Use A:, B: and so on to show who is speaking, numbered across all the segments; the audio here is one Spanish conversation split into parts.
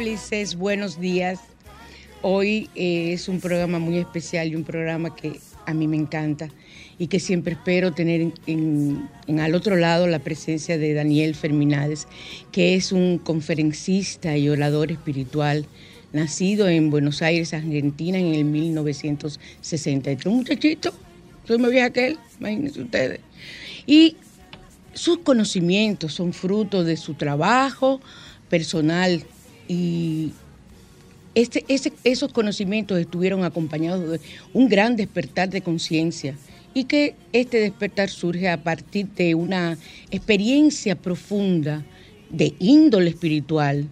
A: Cómplices, buenos días. Hoy eh, es un programa muy especial y un programa que a mí me encanta y que siempre espero tener en, al otro lado la presencia de Daniel Ferminades, que es un conferencista y orador espiritual, nacido en Buenos Aires, Argentina, en el 1963. Un muchachito, soy más vieja que él, imagínense ustedes. Y sus conocimientos son fruto de su trabajo personal y este, esos conocimientos estuvieron acompañados de un gran despertar de conciencia y que este despertar surge a partir de una experiencia profunda de índole espiritual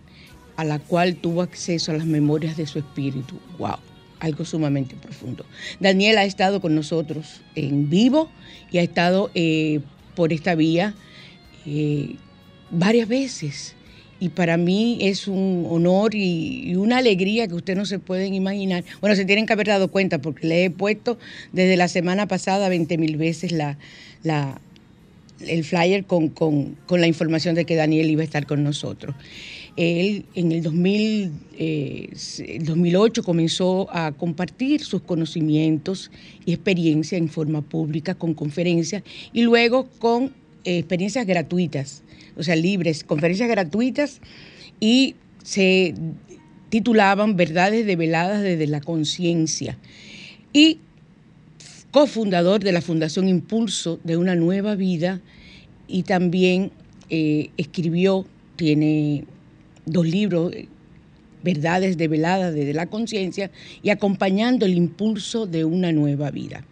A: a la cual tuvo acceso a las memorias de su espíritu. ¡Wow! Algo sumamente profundo. Daniel ha estado con nosotros en vivo y ha estado eh, por esta vía eh, varias veces. Y para mí es un honor y, una alegría que ustedes no se pueden imaginar. Bueno, se tienen que haber dado cuenta porque le he puesto desde la semana pasada 20 mil veces la, el flyer con, con, con la información de que Daniel iba a estar con nosotros. Él en el 2000, 2008 eh, comenzó a compartir sus conocimientos y experiencia en forma pública con conferencias y luego con experiencias gratuitas, o sea, libres, conferencias gratuitas y se titulaban Verdades develadas desde la conciencia. Y cofundador de la Fundación Impulso de una Nueva Vida y también eh, escribió, tiene dos libros, eh, Verdades develadas desde la conciencia y acompañando el impulso de una nueva vida.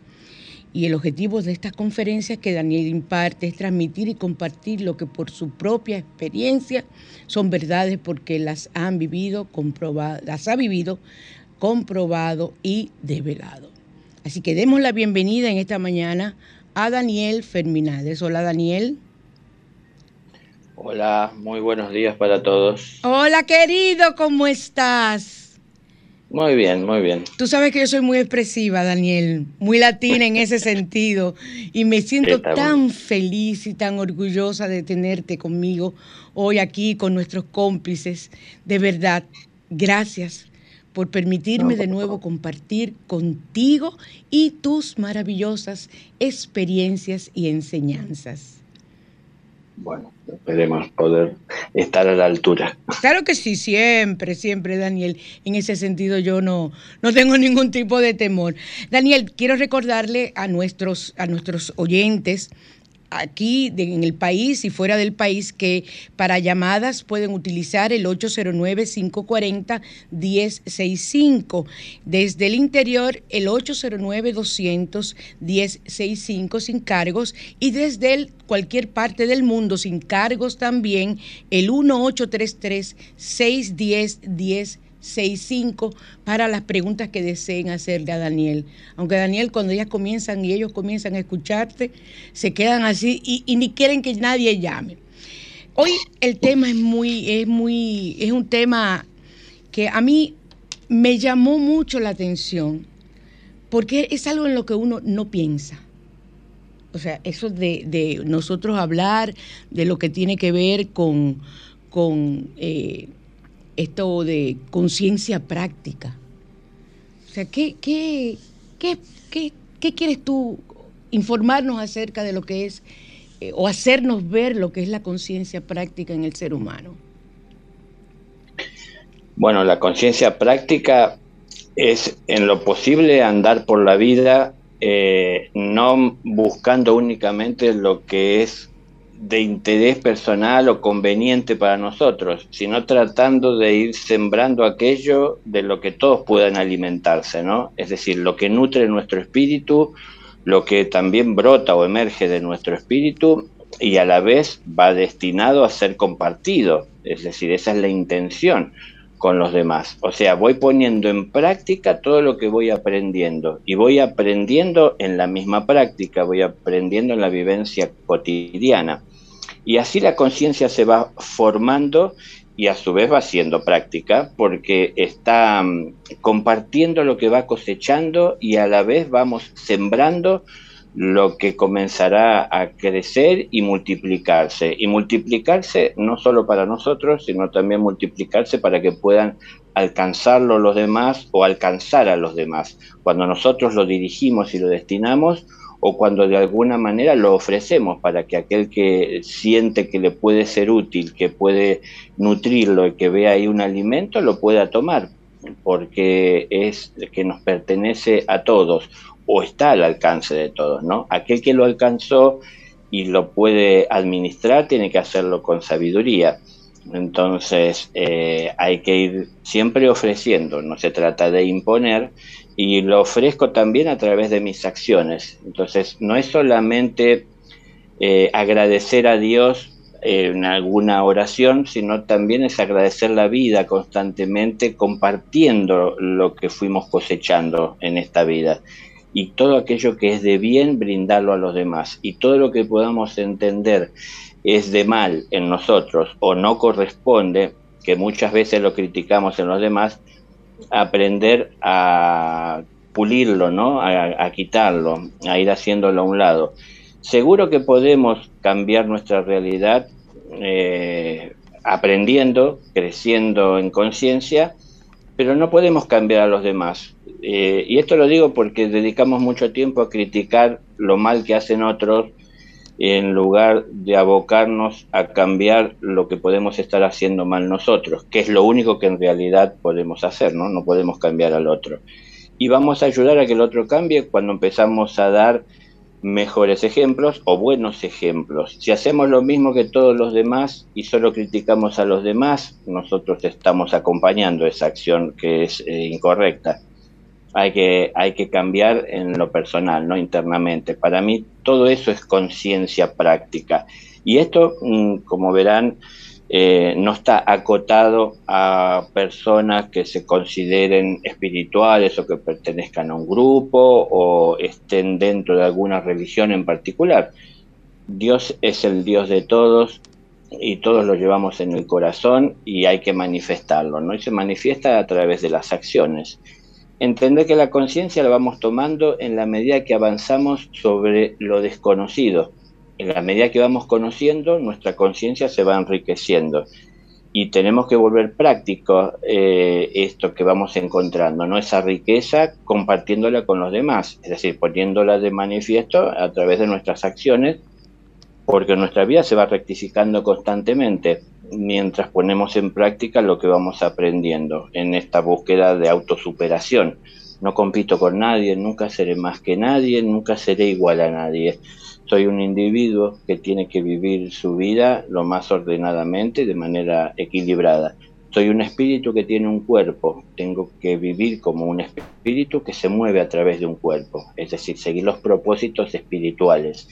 A: Y el objetivo de estas conferencias que Daniel imparte es transmitir y compartir lo que por su propia experiencia son verdades porque las han vivido, comprobado, las ha vivido, comprobado y develado. Así que demos la bienvenida en esta mañana a Daniel Ferminales. Hola Daniel.
B: Hola, muy buenos días para todos.
A: Hola querido, ¿cómo estás?
B: Muy bien, muy bien.
A: Tú sabes que yo soy muy expresiva, Daniel, muy latina en ese sentido, y me siento tan feliz y tan orgullosa de tenerte conmigo hoy aquí con nuestros cómplices. De verdad, gracias por permitirme de nuevo compartir contigo y tus maravillosas experiencias y enseñanzas.
B: Bueno, esperemos poder estar a la altura.
A: Claro que sí, siempre, siempre, Daniel. En ese sentido yo no, no tengo ningún tipo de temor. Daniel, quiero recordarle a nuestros, a nuestros oyentes aquí en el país y fuera del país que para llamadas pueden utilizar el 809-540-1065. Desde el interior el 809-200-1065 sin cargos y desde cualquier parte del mundo sin cargos también el 1833 610 10 65 para las preguntas que deseen hacerle a Daniel. Aunque Daniel, cuando ellas comienzan y ellos comienzan a escucharte, se quedan así y, ni quieren que nadie llame. Hoy el tema es muy, es muy, es un tema que a mí me llamó mucho la atención, porque es algo en lo que uno no piensa. O sea, eso de, nosotros hablar de lo que tiene que ver con, con eh, esto de conciencia práctica. O sea, ¿qué, qué, qué, qué, quieres tú informarnos acerca de lo que es eh, o hacernos ver lo que es la conciencia práctica en el ser humano?
B: Bueno, la conciencia práctica es en lo posible andar por la vida eh, no buscando únicamente lo que es de interés personal o conveniente para nosotros, sino tratando de ir sembrando aquello de lo que todos puedan alimentarse, ¿no? Es decir, lo que nutre nuestro espíritu, lo que también brota o emerge de nuestro espíritu y a la vez va destinado a ser compartido, es decir, esa es la intención con los demás. O sea, voy poniendo en práctica todo lo que voy aprendiendo y voy aprendiendo en la misma práctica, voy aprendiendo en la vivencia cotidiana. Y así la conciencia se va formando y a su vez va siendo práctica porque está mm, compartiendo lo que va cosechando y a la vez vamos sembrando lo que comenzará a crecer y multiplicarse. Y multiplicarse no solo para nosotros, sino también multiplicarse para que puedan alcanzarlo los demás o alcanzar a los demás. Cuando nosotros lo dirigimos y lo destinamos, o cuando de alguna manera lo ofrecemos para que aquel que siente que le puede ser útil, que puede nutrirlo y que vea ahí un alimento, lo pueda tomar, porque es que nos pertenece a todos o está al alcance de todos, ¿no? Aquel que lo alcanzó y lo puede administrar tiene que hacerlo con sabiduría. Entonces eh, hay que ir siempre ofreciendo, no se trata de imponer y lo ofrezco también a través de mis acciones. Entonces no es solamente eh, agradecer a Dios en alguna oración, sino también es agradecer la vida constantemente compartiendo lo que fuimos cosechando en esta vida y todo aquello que es de bien brindarlo a los demás y todo lo que podamos entender es de mal en nosotros o no corresponde, que muchas veces lo criticamos en los demás, aprender a pulirlo, ¿no? A, quitarlo, a ir haciéndolo a un lado. Seguro que podemos cambiar nuestra realidad eh, aprendiendo, creciendo en conciencia, pero no podemos cambiar a los demás. Eh, y esto lo digo porque dedicamos mucho tiempo a criticar lo mal que hacen otros en lugar de abocarnos a cambiar lo que podemos estar haciendo mal nosotros, que es lo único que en realidad podemos hacer, ¿no? No podemos cambiar al otro. Y vamos a ayudar a que el otro cambie cuando empezamos a dar mejores ejemplos o buenos ejemplos. Si hacemos lo mismo que todos los demás y solo criticamos a los demás, nosotros estamos acompañando esa acción que es eh, incorrecta hay que, hay que cambiar en lo personal, no internamente. Para mí todo eso es conciencia práctica. Y esto, mm, como verán, eh, no está acotado a personas que se consideren espirituales o que pertenezcan a un grupo o estén dentro de alguna religión en particular. Dios es el Dios de todos y todos lo llevamos en el corazón y hay que manifestarlo, ¿no? Y se manifiesta a través de las acciones entender que la conciencia la vamos tomando en la medida que avanzamos sobre lo desconocido. En la medida que vamos conociendo, nuestra conciencia se va enriqueciendo. Y tenemos que volver práctico eh, esto que vamos encontrando, ¿no? Esa riqueza compartiéndola con los demás, es decir, poniéndola de manifiesto a través de nuestras acciones porque nuestra vida se va rectificando constantemente mientras ponemos en práctica lo que vamos aprendiendo en esta búsqueda de autosuperación. No compito con nadie, nunca seré más que nadie, nunca seré igual a nadie. Soy un individuo que tiene que vivir su vida lo más ordenadamente, de manera equilibrada. Soy un espíritu que tiene un cuerpo, tengo que vivir como un espíritu que se mueve a través de un cuerpo, es decir, seguir los propósitos espirituales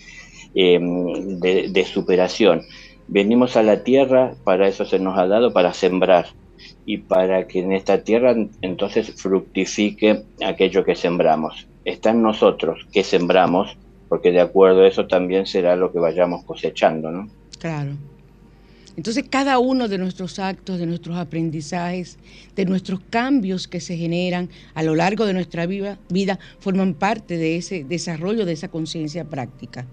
B: de, de superación. Venimos a la tierra, para eso se nos ha dado, para sembrar y para que en esta tierra entonces fructifique aquello que sembramos. Está en nosotros que sembramos porque de acuerdo a eso también será lo que vayamos cosechando, ¿no?
A: Claro. Entonces cada uno de nuestros actos, de nuestros aprendizajes, de nuestros cambios que se generan a lo largo de nuestra vida, vida forman parte de ese desarrollo de esa conciencia práctica.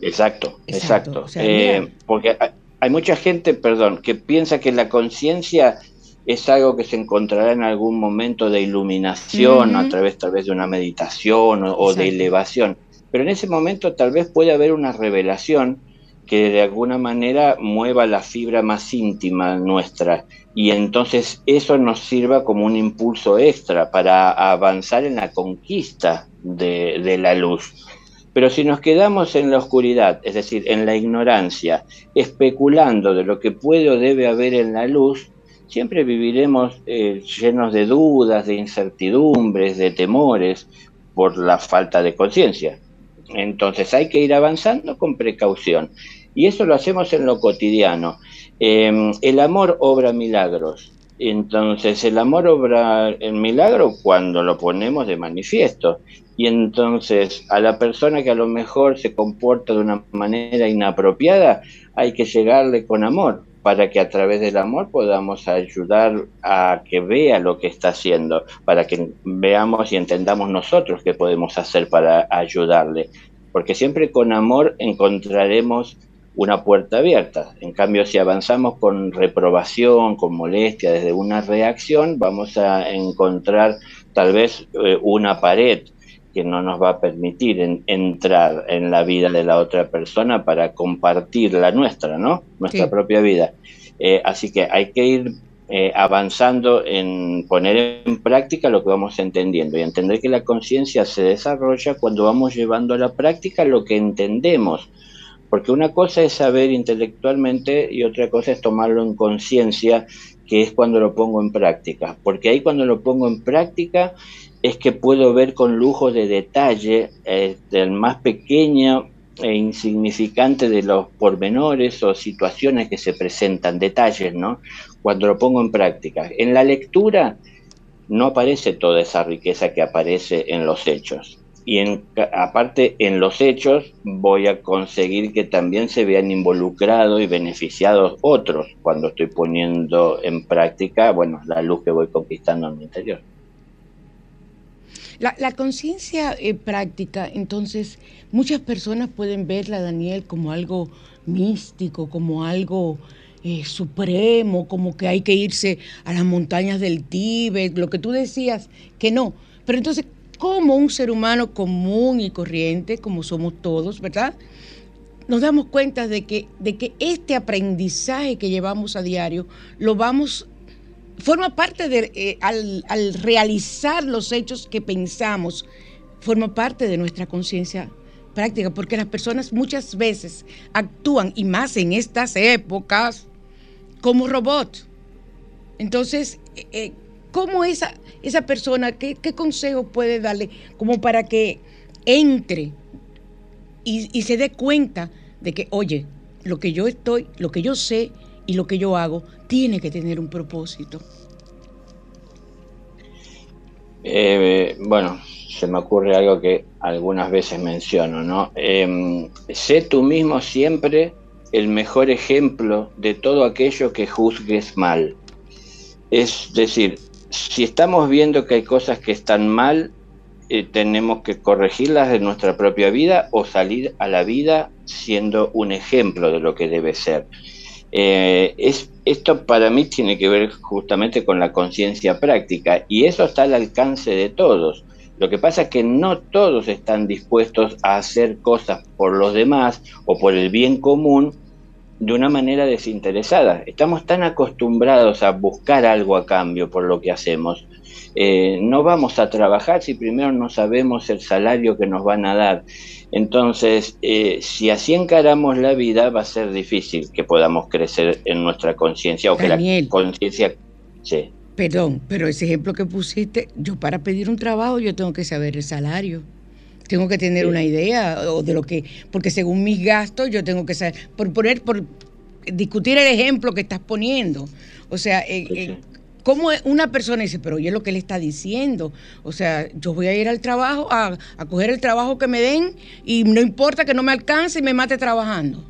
B: Exacto, exacto. Eh, porque hay mucha gente, perdón, que piensa que la conciencia es algo que se encontrará en algún momento de iluminación, a través tal vez de una meditación o, de elevación. Pero en ese momento tal vez puede haber una revelación que de alguna manera mueva la fibra más íntima nuestra y entonces eso nos sirva como un impulso extra para avanzar en la conquista de, de la luz. Pero si nos quedamos en la oscuridad, es decir, en la ignorancia, especulando de lo que puede o debe haber en la luz, siempre viviremos eh, llenos de dudas, de incertidumbres, de temores por la falta de conciencia. Entonces hay que ir avanzando con precaución. Y eso lo hacemos en lo cotidiano. Em, el amor obra milagros. Entonces el amor obra el milagro cuando lo ponemos de manifiesto. Y entonces a la persona que a lo mejor se comporta de una manera inapropiada, hay que llegarle con amor para que a través del amor podamos ayudar a que vea lo que está haciendo, para que veamos y entendamos nosotros qué podemos hacer para ayudarle. Porque siempre con amor encontraremos una puerta abierta. En cambio, si avanzamos con reprobación, con molestia, desde una reacción, vamos a encontrar tal vez eh, una pared que no nos va a permitir entrar en la vida de la otra persona para compartir la nuestra, ¿no? Nuestra propia vida. Eh, así que hay que ir eh, avanzando en poner en práctica lo que vamos entendiendo y entender que la conciencia se desarrolla cuando vamos llevando a la práctica lo que entendemos. Porque una cosa es saber intelectualmente y otra cosa es tomarlo en conciencia, que es cuando lo pongo en práctica. Porque ahí cuando lo pongo en práctica es que puedo ver con lujo de detalle eh, el más pequeño e insignificante de los pormenores o situaciones que se presentan, detalles, ¿no? Cuando lo pongo en práctica. En la lectura no aparece toda esa riqueza que aparece en los hechos. Y en, aparte, en los hechos voy a conseguir que también se vean involucrados y beneficiados otros cuando estoy poniendo en práctica, bueno, la luz que voy conquistando en mi interior.
A: La, conciencia eh, práctica, entonces, muchas personas pueden verla, Daniel, como algo místico, como algo eh, supremo, como que hay que irse a las montañas del Tíbet, lo que tú decías, que no. Pero entonces, como un ser humano común y corriente, como somos todos, ¿verdad? Nos damos cuenta de que, de que este aprendizaje que llevamos a diario lo vamos forma parte de, eh, al, al, realizar los hechos que pensamos, forma parte de nuestra conciencia práctica, porque las personas muchas veces actúan, y más en estas épocas, como robot. Entonces, eh, eh, ¿cómo esa, esa persona, qué, qué, consejo puede darle como para que entre y, y se dé cuenta de que, oye, lo que yo estoy, lo que yo sé y lo que yo hago tiene que tener un propósito.
B: Eh, bueno, se me ocurre algo que algunas veces menciono, ¿no? Em, sé tú mismo siempre el mejor ejemplo de todo aquello que juzgues mal. Es decir, si estamos viendo que hay cosas que están mal, eh, tenemos que corregirlas de nuestra propia vida o salir a la vida siendo un ejemplo de lo que debe ser. Eh, es, esto para mí tiene que ver justamente con la conciencia práctica y eso está al alcance de todos. Lo que pasa es que no todos están dispuestos a hacer cosas por los demás o por el bien común de una manera desinteresada. Estamos tan acostumbrados a buscar algo a cambio por lo que hacemos. Eh, no vamos a trabajar si primero no sabemos el salario que nos van a dar. Entonces, eh, si así encaramos la vida, va a ser difícil que podamos crecer en nuestra conciencia o que la conciencia...
A: Sí. Perdón, pero ese ejemplo que pusiste, yo para pedir un trabajo yo tengo que saber el salario. Tengo que tener una idea de lo que, porque según mis gastos yo tengo que saber, por poner, por discutir el ejemplo que estás poniendo. O sea, eh, eh, ¿cómo una persona dice, pero oye lo que él está diciendo? O sea, yo voy a ir al trabajo, a, a coger el trabajo que me den y no importa que no me alcance y me mate trabajando.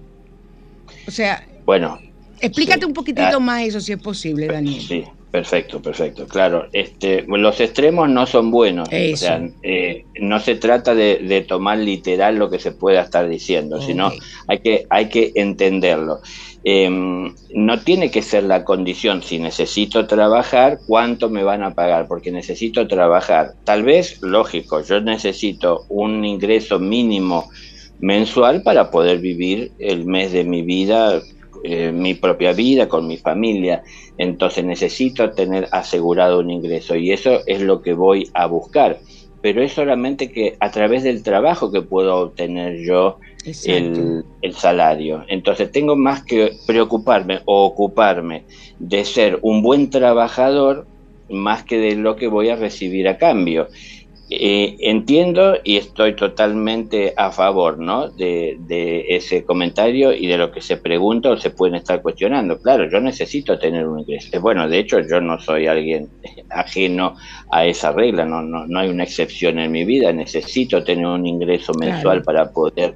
A: O sea,
B: bueno,
A: explícate un poquitito ah, más eso si es posible, Daniel.
B: Sí. Perfecto, perfecto. Claro, este, los extremos no son buenos. O sea, eh, no se trata de, tomar literal lo que se pueda estar diciendo, sino hay que, hay que entenderlo. Em, no tiene que ser la condición, si necesito trabajar, cuánto me van a pagar, porque necesito trabajar. Tal vez, lógico, yo necesito un ingreso mínimo mensual para poder vivir el mes de mi vida eh, mi propia vida, con mi familia, entonces necesito tener asegurado un ingreso y eso es lo que voy a buscar. Pero es solamente que a través del trabajo que puedo obtener yo el, el, salario. Entonces tengo más que preocuparme o ocuparme de ser un buen trabajador más que de lo que voy a recibir a cambio. Eh, entiendo y estoy totalmente a favor ¿no? de, ese comentario y de lo que se pregunta o se pueden estar cuestionando. Claro, yo necesito tener un ingreso. Eh, bueno, de hecho yo no soy alguien ajeno a esa regla, no, no, no hay una excepción en mi vida, necesito tener un ingreso mensual para poder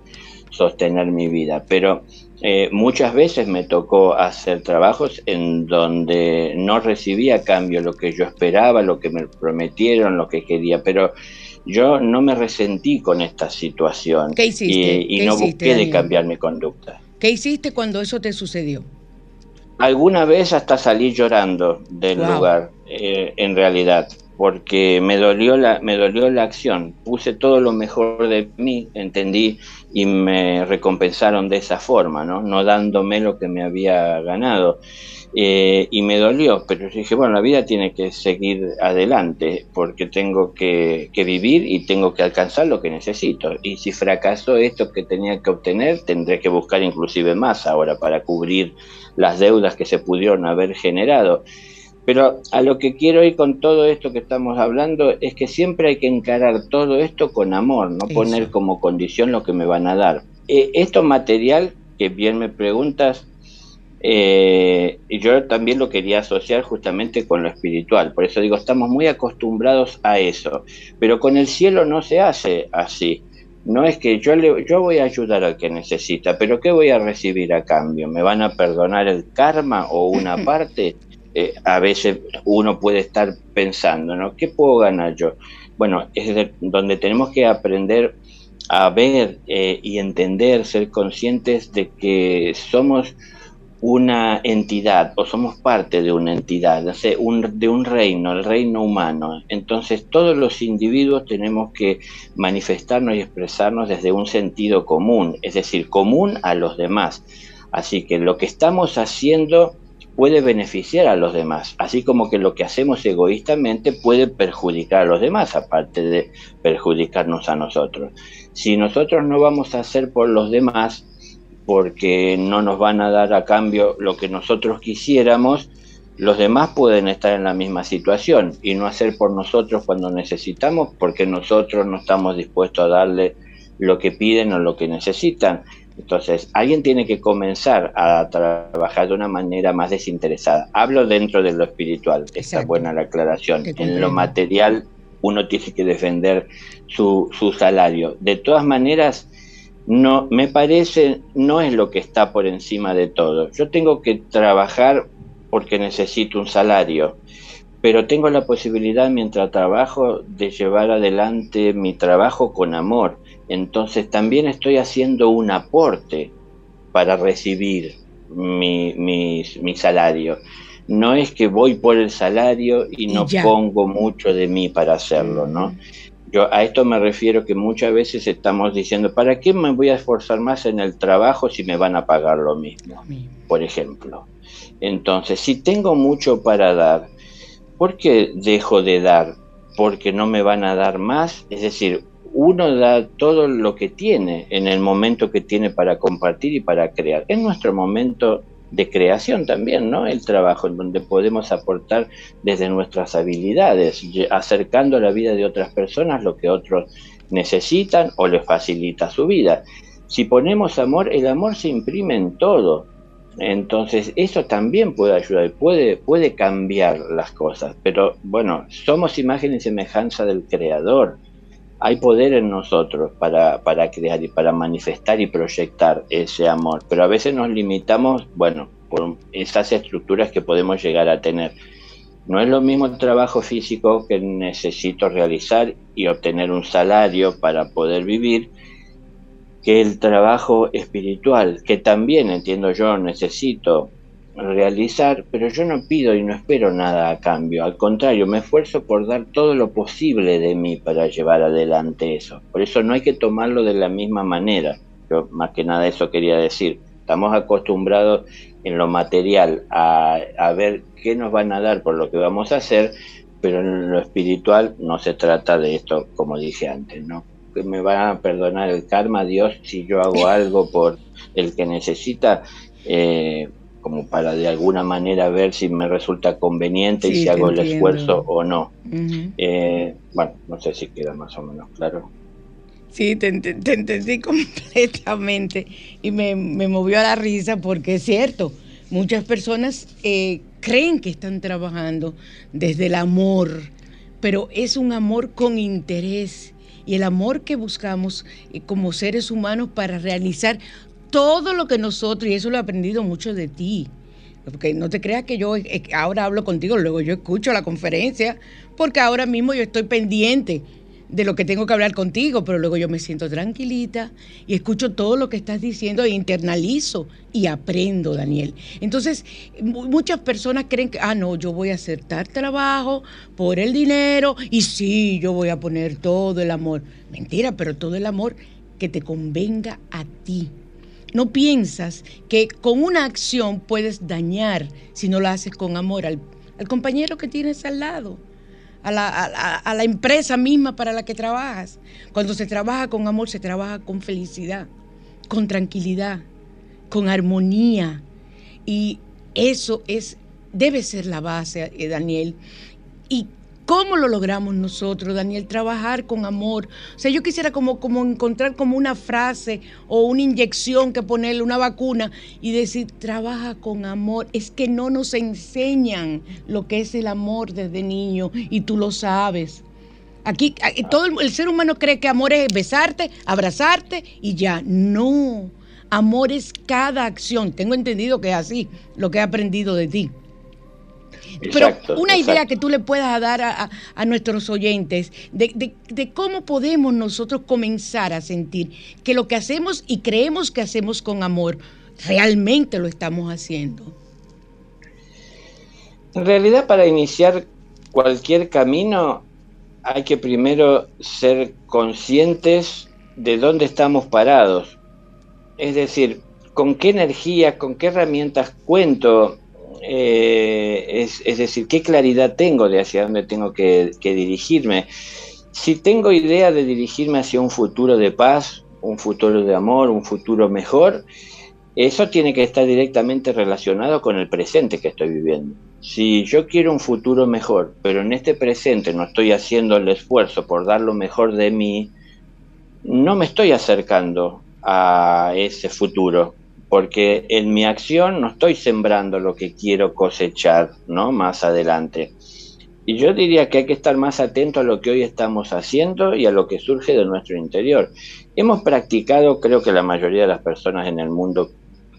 B: sostener mi vida. Pero eh, muchas veces me tocó hacer trabajos en donde no recibía a cambio lo que yo esperaba, lo que me prometieron, lo que quería, pero yo no me resentí con esta situación
A: ¿Qué hiciste?
B: y, no busqué de cambiar mi conducta.
A: ¿Qué hiciste cuando eso te sucedió?
B: Alguna vez hasta salí llorando del lugar, eh, en realidad porque me dolió la me dolió la acción. Puse todo lo mejor de mí entendí y me recompensaron de esa forma no no dándome lo que me había ganado. Eh, y me dolió pero dije bueno la vida tiene que seguir adelante porque tengo que, que vivir y tengo que alcanzar lo que necesito. Y si fracaso esto que tenía que obtener tendré que buscar inclusive más ahora para cubrir las deudas que se pudieron haber generado pero a lo que quiero ir con todo esto que estamos hablando es que siempre hay que encarar todo esto con amor, no poner como condición lo que me van a dar. Eh, esto material, que bien me preguntas, eh, yo también lo quería asociar justamente con lo espiritual. Por eso digo, estamos muy acostumbrados a eso. Pero con el cielo no se hace así. No es que yo, le, yo voy a ayudar al que necesita, pero ¿qué voy a recibir a cambio? ¿Me van a perdonar el karma o una parte? Eh, a veces uno puede estar pensando, ¿no? ¿Qué puedo ganar yo? Bueno, es donde tenemos que aprender a ver eh, y entender, ser conscientes de que somos una entidad o somos parte de una entidad, de un reino, el reino humano. Entonces todos los individuos tenemos que manifestarnos y expresarnos desde un sentido común, es decir, común a los demás. Así que lo que estamos haciendo puede beneficiar a los demás, así como que lo que hacemos egoístamente puede perjudicar a los demás, aparte de perjudicarnos a nosotros. Si nosotros no vamos a hacer por los demás, porque no nos van a dar a cambio lo que nosotros quisiéramos, los demás pueden estar en la misma situación y no hacer por nosotros cuando necesitamos, porque nosotros no estamos dispuestos a darle lo que piden o lo que necesitan. Entonces, alguien tiene que comenzar a trabajar de una manera más desinteresada. Hablo dentro de lo espiritual, está buena la aclaración. En lo material, uno tiene que defender su, su salario. De todas maneras, no, me parece, no es lo que está por encima de todo. Yo tengo que trabajar porque necesito un salario, pero tengo la posibilidad mientras trabajo de llevar adelante mi trabajo con amor entonces también estoy haciendo un aporte para recibir mi, mi, salario. No es que voy por el salario y no pongo mucho de mí para hacerlo, ¿no? Yo a esto me refiero que muchas veces estamos diciendo, ¿para qué me voy a esforzar más en el trabajo si me van a pagar lo mismo? Por ejemplo. Entonces, si tengo mucho para dar, ¿por qué dejo de dar? Porque no me van a dar más. Es decir, uno da todo lo que tiene en el momento que tiene para compartir y para crear. Es nuestro momento de creación también, ¿no? El trabajo en donde podemos aportar desde nuestras habilidades, acercando a la vida de otras personas lo que otros necesitan o les facilita su vida. Si ponemos amor, el amor se imprime en todo. Entonces, eso también puede ayudar, puede, puede cambiar las cosas. Pero bueno, somos imagen y semejanza del Creador. Hay poder en nosotros para, para crear y para manifestar y proyectar ese amor. Pero a veces nos limitamos, bueno, por esas estructuras que podemos llegar a tener. No es lo mismo el trabajo físico que necesito realizar y obtener un salario para poder vivir que el trabajo espiritual, que también entiendo yo necesito realizar, pero yo no pido y no espero nada a cambio, al contrario, me esfuerzo por dar todo lo posible de mí para llevar adelante eso. Por eso no hay que tomarlo de la misma manera. Yo más que nada eso quería decir. Estamos acostumbrados en lo material a, ver qué nos van a dar por lo que vamos a hacer, pero en lo espiritual no se trata de esto, como dije antes, ¿no? me va a perdonar el karma, Dios, si yo hago algo por el que necesita, eh, como para de alguna manera ver si me resulta conveniente y si hago el esfuerzo o no. Eh, bueno, no sé si queda más o menos claro.
A: Sí, te, entendí completamente y me, movió a la risa porque es cierto, muchas personas eh, creen que están trabajando desde el amor, pero es un amor con interés y el amor que buscamos eh, como seres humanos para realizar todo lo que nosotros, y eso lo he aprendido mucho de ti, porque no te creas que yo eh, ahora hablo contigo, luego yo escucho la conferencia, porque ahora mismo yo estoy pendiente de lo que tengo que hablar contigo, pero luego yo me siento tranquilita y escucho todo lo que estás diciendo e internalizo y aprendo, Daniel. Entonces, muchas personas creen que, ah, no, yo voy a aceptar trabajo por el dinero y sí, yo voy a poner todo el amor. Mentira, pero todo el amor que te convenga a ti. No piensas que con una acción puedes dañar si no la haces con amor al, compañero que tienes al lado a la, a, la, empresa misma para la que trabajas. Cuando se trabaja con amor, se trabaja con felicidad, con tranquilidad, con armonía. Y eso es, debe ser la base, eh, Daniel. Y ¿Cómo lo logramos nosotros, Daniel? Trabajar con amor. O sea, yo quisiera como, como encontrar como una frase o una inyección que ponerle, una vacuna y decir, trabaja con amor. Es que no nos enseñan lo que es el amor desde niño y tú lo sabes. Aquí, todo el, el ser humano cree que amor es besarte, abrazarte y ya. No, amor es cada acción. Tengo entendido que es así, lo que he aprendido de ti. Pero una idea que tú le puedas dar a, nuestros oyentes de, cómo podemos nosotros comenzar a sentir que lo que hacemos y creemos que hacemos con amor, realmente lo estamos haciendo.
B: En realidad, para iniciar cualquier camino, hay que primero ser conscientes de dónde estamos parados. Es decir, con qué energía, con qué herramientas cuento eh, es, decir, qué claridad tengo de hacia dónde tengo que, dirigirme. Si tengo idea de dirigirme hacia un futuro de paz, un futuro de amor, un futuro mejor, eso tiene que estar directamente relacionado con el presente que estoy viviendo. Si yo quiero un futuro mejor, pero en este presente no estoy haciendo el esfuerzo por dar lo mejor de mí, no me estoy acercando a ese futuro porque en mi acción no estoy sembrando lo que quiero cosechar, ¿no? Más adelante. Y yo diría que hay que estar más atento a lo que hoy estamos haciendo y a lo que surge de nuestro interior. Hemos practicado, creo que la mayoría de las personas en el mundo,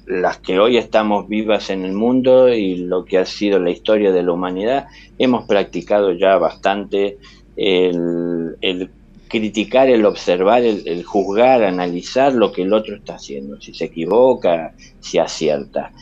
B: las que hoy estamos vivas en el mundo y lo que ha sido la historia de la humanidad, hemos practicado ya bastante el, el criticar, el observar, el, juzgar, analizar lo que el otro está haciendo, si se equivoca, si acierta.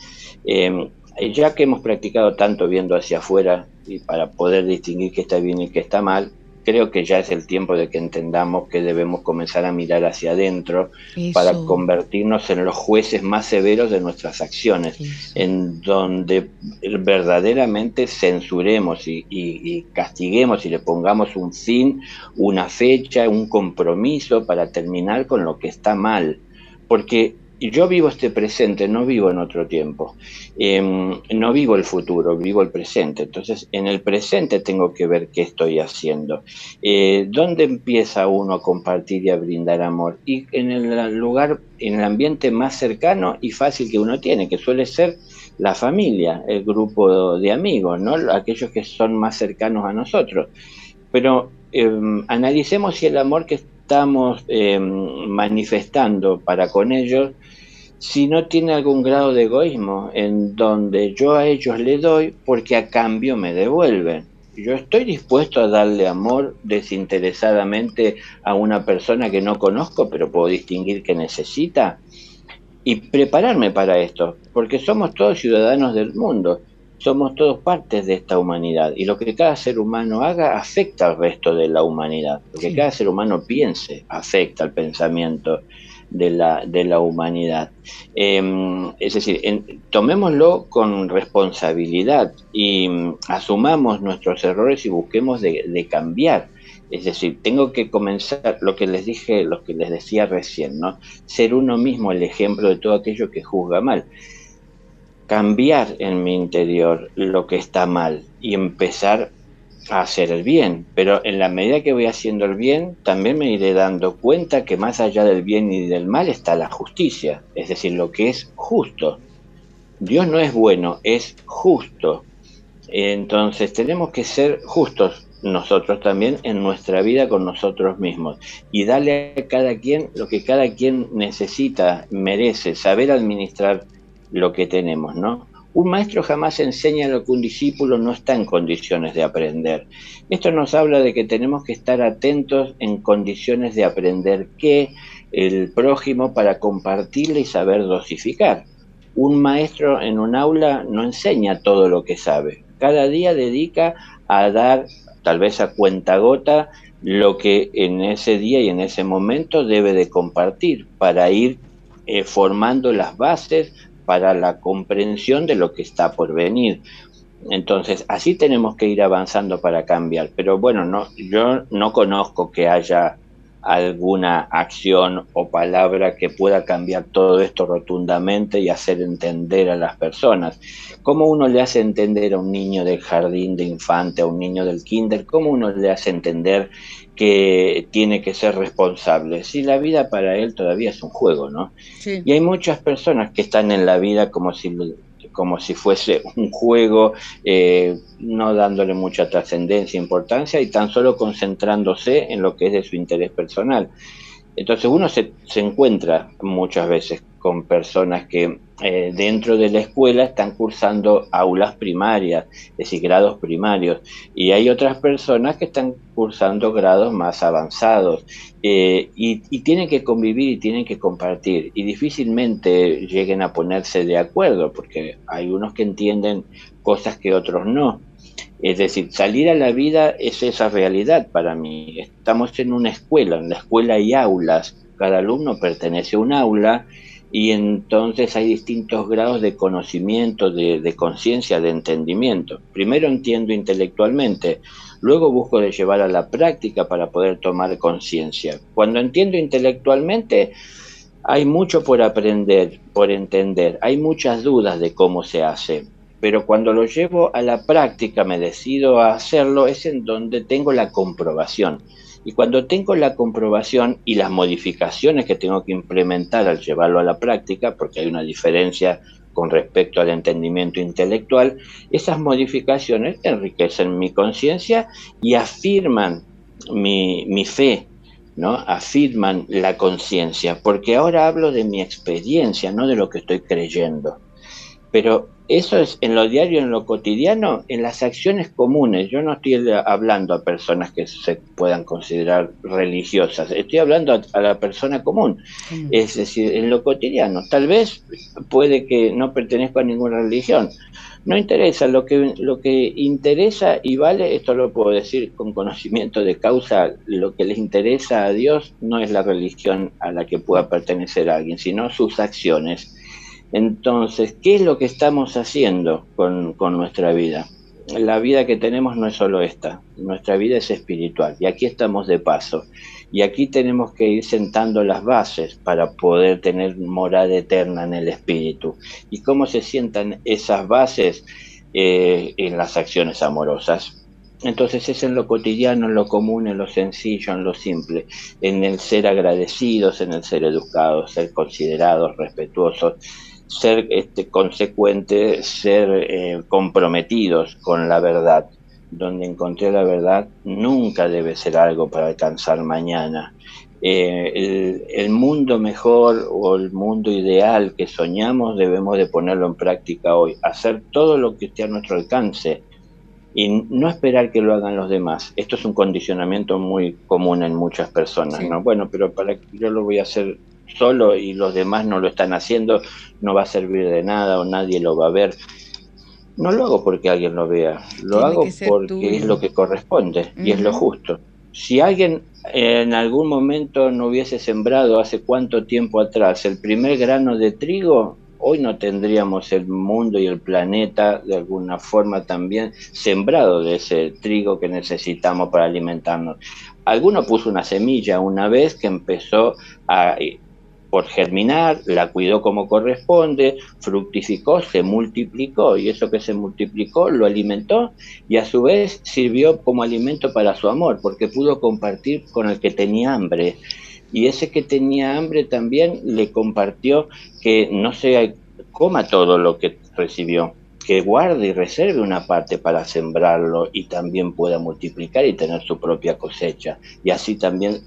B: Em, ya que hemos practicado tanto viendo hacia afuera y para poder distinguir qué está bien y qué está mal, creo que ya es el tiempo de que entendamos que debemos comenzar a mirar hacia adentro para convertirnos en los jueces más severos de nuestras acciones, en donde verdaderamente censuremos y castiguemos y le pongamos un fin, una fecha, un compromiso para terminar con lo que está mal. Porque y yo vivo este presente, no vivo en otro tiempo. Em, no vivo el futuro, vivo el presente. Entonces, en el presente tengo que ver qué estoy haciendo. Eh, ¿Dónde empieza uno a compartir y a brindar amor? Y en el lugar, en el ambiente más cercano y fácil que uno tiene, que suele ser la familia, el grupo de amigos, ¿no? Aquellos que son más cercanos a nosotros. Pero em, analicemos si el amor que estamos em, manifestando para con ellos, si no tiene algún grado de egoísmo en donde yo a ellos le doy porque a cambio me devuelven. Yo estoy dispuesto a darle amor desinteresadamente a una persona que no conozco, pero puedo distinguir que necesita y prepararme para esto, porque somos todos ciudadanos del mundo somos todos partes de esta humanidad y lo que cada ser humano haga afecta al resto de la humanidad. Lo que cada ser humano piense afecta al pensamiento de la, de la humanidad. Em, es decir, tomémoslo con responsabilidad y mm, asumamos nuestros errores y busquemos de, de, cambiar. Es decir, tengo que comenzar lo que les dije, lo que les decía recién, ¿no? Ser uno mismo el ejemplo de todo aquello que juzga mal cambiar en mi interior lo que está mal y empezar hacer el bien. Pero en la medida que voy haciendo el bien, también me iré dando cuenta que más allá del bien y del mal está la justicia, es decir, lo que es justo. Dios no es bueno, es justo. Entonces tenemos que ser justos nosotros también en nuestra vida con nosotros mismos y darle a cada quien lo que cada quien necesita, merece, saber administrar lo que tenemos, ¿no? Un maestro jamás enseña lo que un discípulo no está en condiciones de aprender. Esto nos habla de que tenemos que estar atentos en condiciones de aprender qué el prójimo para compartirle y saber dosificar. Un maestro en un aula no enseña todo lo que sabe. Cada día dedica a dar, tal vez a cuenta gota, lo que en ese día y en ese momento debe de compartir para ir eh, formando las bases para la comprensión de lo que está por venir. Entonces, así tenemos que ir avanzando para cambiar. Pero bueno, no, yo no conozco que haya alguna acción o palabra que pueda cambiar todo esto rotundamente y hacer entender a las personas. ¿Cómo uno le hace entender a un niño del jardín de infante, a un niño del kinder? ¿Cómo uno le hace entender que tiene que ser responsable. Si la vida para él todavía es un juego, ¿no? Y hay muchas personas que están en la vida como si, como si fuese un juego, eh, no dándole mucha trascendencia, importancia y tan solo concentrándose en lo que es de su interés personal. Entonces uno se, se encuentra muchas veces con personas que eh, dentro de la escuela están cursando aulas primarias, es decir, grados primarios, y hay otras personas que están cursando grados más avanzados, eh, y, y, tienen que convivir y tienen que compartir, y difícilmente lleguen a ponerse de acuerdo, porque hay unos que entienden cosas que otros no. Es decir, salir a la vida es esa realidad para mí. Estamos en una escuela, en la escuela hay aulas, cada alumno pertenece a un aula, y entonces hay distintos grados de conocimiento, de, conciencia, de entendimiento. Primero entiendo intelectualmente, luego busco llevar a la práctica para poder tomar conciencia. Cuando entiendo intelectualmente, hay mucho por aprender, por entender, hay muchas dudas de cómo se hace, pero cuando lo llevo a la práctica, me decido a hacerlo, es en donde tengo la comprobación. Y cuando tengo la comprobación y las modificaciones que tengo que implementar al llevarlo a la práctica, porque hay una diferencia con respecto al entendimiento intelectual, esas modificaciones enriquecen mi conciencia y afirman mi, mi fe, ¿no? Afirman la conciencia, porque ahora hablo de mi experiencia, no de lo que estoy creyendo. Pero eso es en lo diario, en lo cotidiano, en las acciones comunes. Yo no estoy hablando a personas que se puedan considerar religiosas, estoy hablando a, la persona común, mm. es decir, en lo cotidiano. Tal vez puede que no pertenezca a ninguna religión, No interesa, lo que, lo que interesa y vale, esto lo puedo decir con conocimiento de causa, lo que les interesa a Dios no es la religión a la que pueda pertenecer alguien, sino sus acciones. Entonces, ¿qué es lo que estamos haciendo con, con nuestra vida? La vida que tenemos no es solo esta, nuestra vida es espiritual y aquí estamos de paso. Y aquí tenemos que ir sentando las bases para poder tener morada eterna en el espíritu. ¿Y cómo se sientan esas bases? Eh, en las acciones amorosas. Entonces es en lo cotidiano, en lo común, en lo sencillo, en lo simple, en el ser agradecidos, en el ser educados, ser considerados, respetuosos, ser este, consecuentes, ser eh, comprometidos con la verdad donde encontré la verdad nunca debe ser algo para alcanzar mañana. Eh, el, mundo mejor o el mundo ideal que soñamos debemos de ponerlo en práctica hoy, hacer todo lo que esté a nuestro alcance y no esperar que lo hagan los demás. Esto es un condicionamiento muy común en muchas personas, ¿no? Bueno, pero para yo lo voy a hacer solo y los demás no lo están haciendo, no va a servir de nada o nadie lo va a ver no lo hago porque alguien lo vea, lo hago porque es lo que corresponde y es lo justo. Si alguien en algún momento no hubiese sembrado hace cuánto tiempo atrás el primer grano de trigo, hoy no tendríamos el mundo y el planeta de alguna forma también sembrado de ese trigo que necesitamos para alimentarnos. Alguno puso una semilla una vez que empezó a por germinar, la cuidó como corresponde, fructificó, se multiplicó y eso que se multiplicó lo alimentó y a su vez sirvió como alimento para su amor porque pudo compartir con el que tenía hambre y ese que tenía hambre también le compartió que no se coma todo lo que recibió, que guarde y reserve una parte para sembrarlo y también pueda multiplicar y tener su propia cosecha y así también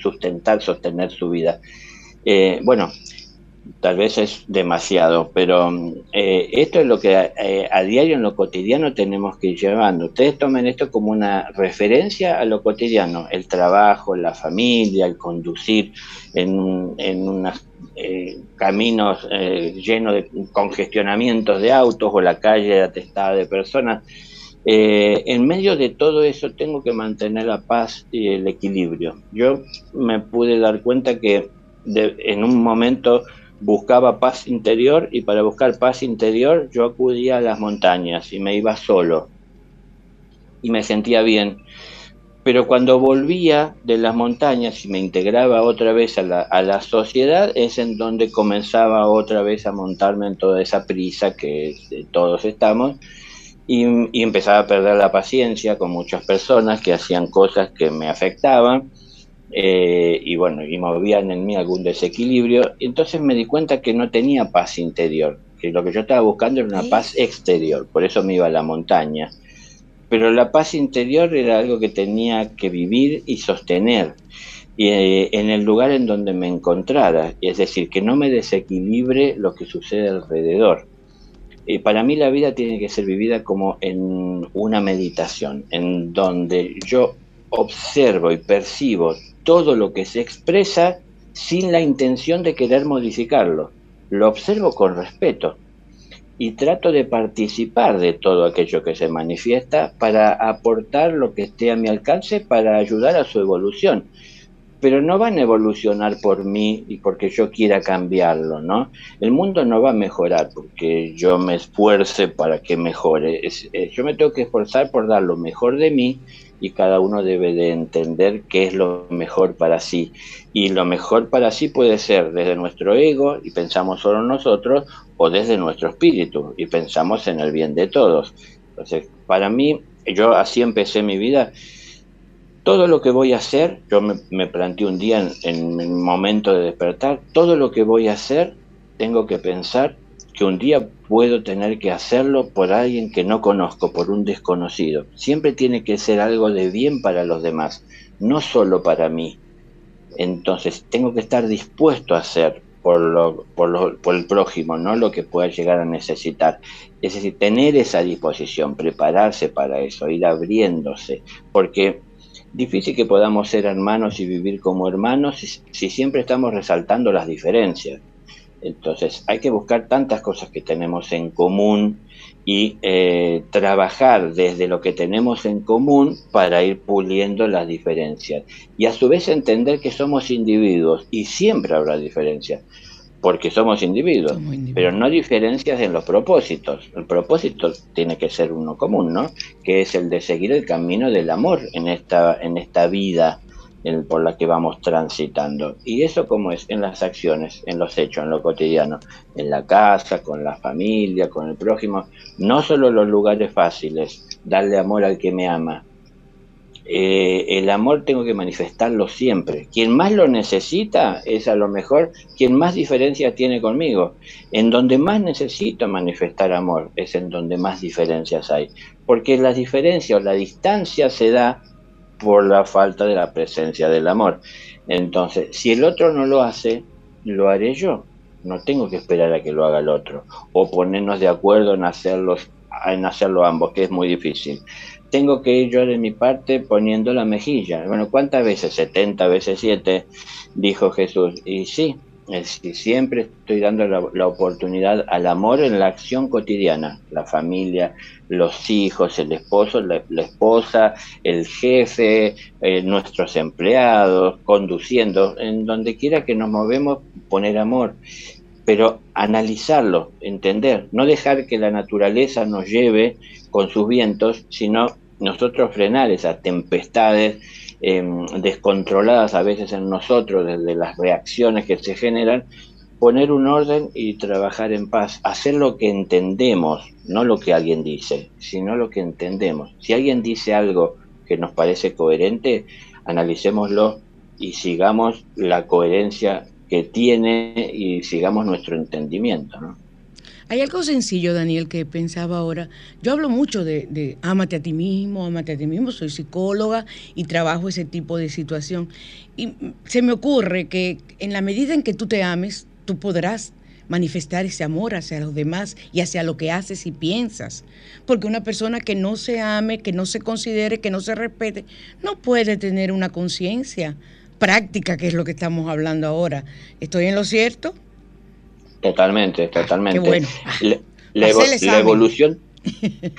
B: sustentar, sostener su vida. Eh, bueno, tal vez es demasiado, pero eh, esto es lo que eh, a, diario en lo cotidiano tenemos que ir llevando. Ustedes tomen esto como una referencia a lo cotidiano, el trabajo, la familia, el conducir en, en unos caminos llenos de congestionamientos de autos o la calle atestada de personas. en medio de todo eso tengo que mantener la paz y el equilibrio. Yo me pude dar cuenta que en un momento buscaba paz interior y para buscar paz interior yo acudía a las montañas y me iba solo y me sentía bien. Pero cuando volvía de las montañas y me integraba otra vez a la, sociedad, es en donde comenzaba otra vez a montarme en toda esa prisa que todos estamos y empezaba a perder la paciencia con muchas personas que hacían cosas que me afectaban eh, y bueno, y movían en mí algún desequilibrio, entonces me di cuenta que no tenía paz interior, que lo que yo estaba buscando era una paz exterior, por eso me iba a la montaña. Pero la paz interior era algo que tenía que vivir y sostener y, eh, en el lugar en donde me encontrara, es decir, que no me desequilibre lo que sucede alrededor. Y para mí la vida tiene que ser vivida como en una meditación, en donde yo observo y percibo todo lo que se expresa sin la intención de querer modificarlo. Lo observo con respeto y trato de participar de todo aquello que se manifiesta para aportar lo que esté a mi alcance para ayudar a su evolución. Pero no van a evolucionar por mí y porque yo quiera cambiarlo, ¿no? El mundo no va a mejorar porque yo me esfuerce para que mejore. yo me tengo que esforzar por dar lo mejor de mí y cada uno debe de entender qué es lo mejor para sí. Y lo mejor para sí puede ser desde nuestro ego y pensamos solo nosotros o desde nuestro espíritu y pensamos en el bien de todos. Entonces, para mí, yo así empecé mi vida. Todo lo que voy a hacer, yo me, planteé un día en, el momento de despertar, todo lo que voy a hacer, tengo que pensar que un día puedo tener que hacerlo por alguien que no conozco, por un desconocido. Siempre tiene que ser algo de bien para los demás, no solo para mí. Entonces tengo que estar dispuesto a hacer por, lo, por, por el prójimo, no lo que pueda llegar a necesitar. Es decir, tener esa disposición, prepararse para eso, ir abriéndose, porque difícil que podamos ser hermanos y vivir como hermanos si siempre estamos resaltando las diferencias. Entonces hay que buscar tantas cosas que tenemos en común y eh, trabajar desde lo que tenemos en común para ir puliendo las diferencias. Y a su vez entender que somos individuos y siempre habrá diferencias, porque somos individuos, pero no diferencias en los propósitos. El propósito tiene que ser uno común, ¿no? Que es el de seguir el camino del amor en esta, en esta vida por la que vamos transitando. Y eso como es en las acciones, en los hechos, en lo cotidiano, en la casa, con la familia, con el prójimo, no solo los lugares fáciles, darle amor al que me ama. Eh, el amor tengo que manifestarlo siempre. Quien más lo necesita es a lo mejor quien más diferencia tiene conmigo. En donde más necesito manifestar amor es en donde más diferencias hay. Porque la diferencia o la distancia se da por la falta de la presencia del amor. Entonces, si el otro no lo hace, lo haré yo. No tengo que esperar a que lo haga el otro o ponernos de acuerdo en, hacerlos, en hacerlo ambos, que es muy difícil. Tengo que ir yo de mi parte poniendo la mejilla. Bueno, ¿cuántas veces? 70 veces 7, dijo Jesús. Y sí, siempre estoy dando la, oportunidad al amor en la acción cotidiana, la familia, los hijos, el esposo, la, esposa, el jefe, eh, nuestros empleados, conduciendo, en donde quiera que nos movemos, poner amor, pero analizarlo, entender, no dejar que la naturaleza nos lleve con sus vientos, sino nosotros frenar esas tempestades Em, descontroladas a veces en nosotros desde las reacciones que se generan, poner un orden y trabajar en paz, hacer lo que entendemos, no lo que alguien dice, sino lo que entendemos. Si alguien dice algo que nos parece coherente, analicémoslo y sigamos la coherencia que tiene y sigamos nuestro entendimiento. ¿no?
A: Hay algo sencillo, Daniel, que pensaba ahora. Yo hablo mucho de, de ámate a ti mismo, ámate a ti mismo. Soy psicóloga y trabajo ese tipo de situación. Y se me ocurre que en la medida en que tú te ames, tú podrás manifestar ese amor hacia los demás y hacia lo que haces y piensas. Porque una persona que no se ame, que no se considere, que no se respete, no puede tener una conciencia práctica, que es lo que estamos hablando ahora. ¿Estoy en lo cierto?
B: Totalmente, totalmente. la, evolución.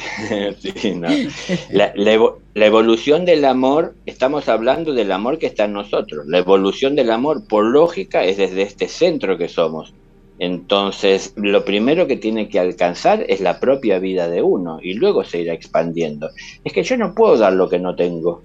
B: la, evolución del amor, estamos hablando del amor que está en nosotros. La evolución del amor, por lógica, es desde este centro que somos. Entonces, lo primero que tiene que alcanzar es la propia vida de uno y luego se irá expandiendo. Es que yo no puedo dar lo que no tengo.